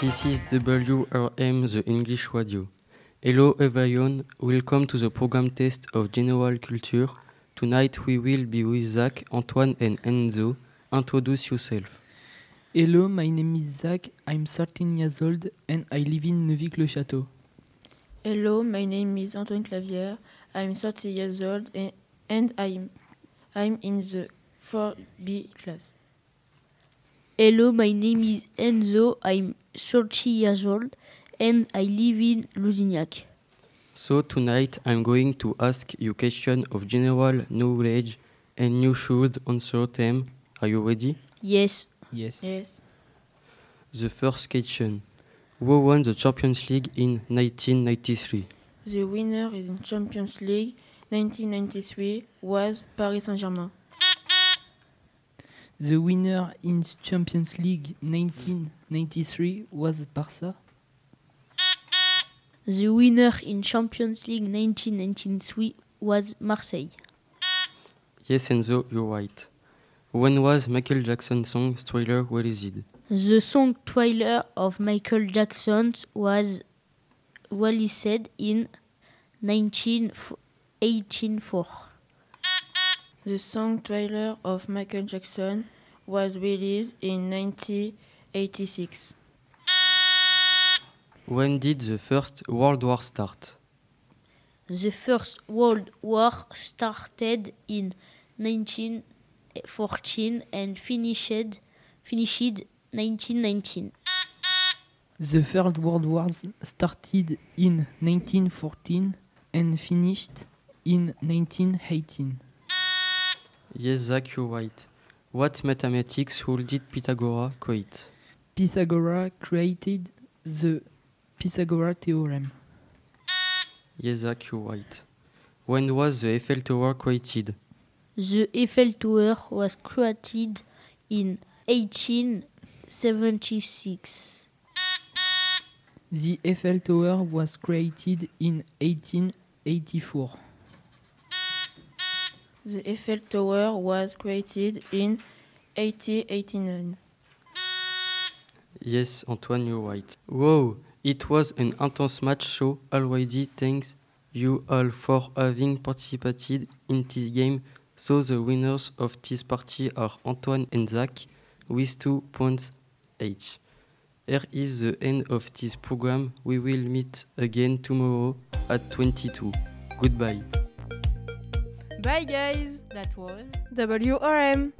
This is WRM, the English radio. Hello everyone, welcome to the program test of General Culture. Tonight we will be with Zach, Antoine and Enzo. Introduce yourself. Hello, my name is Zach. I'm 13 years old and I live in Neuvy-le-Château. Hello, my name is Antoine Clavier. I'm 30 years old and, and I'm, I'm in the 4B class. Hello, my name is Enzo. I'm 30 years old and I live in Lusignac. So tonight I'm going to ask you questions of general knowledge and you should answer them. Are you ready? Yes, Yes. Yes. The first question. Who won the Champions League in 1993? The winner in Champions League 1993 was Paris Saint-Germain. The winner in Champions League 1993 was Barca. the winner in Champions League 1993 was Marseille. Yes, Enzo, you're right. When was Michael Jackson's song Thriller released? The song Thriller of Michael Jackson was released in 1984. The song trailer of Michael Jackson was released in 1986. When did the First World War start? The First World War started in 1914 and finished finished 1919. The Third World War started in 1914 and finished in 1918. Yes, Zack, you're right. What mathematics rule did Pythagoras create? Pythagoras created the Pythagoras theorem. Yes, Zack, you're right. When was the Eiffel Tower created? The Eiffel Tower was created in 1876. The Eiffel Tower was created in 1884. The Eiffel Tower was created in 1889. Yes, Antoine, you're right. Wow, it was an intense match show already. Thanks you all for having participated in this game. So the winners of this party are Antoine and Zack with two points each. Here is the end of this program. We will meet again tomorrow at 22. Goodbye. Bye guys! That was WRM!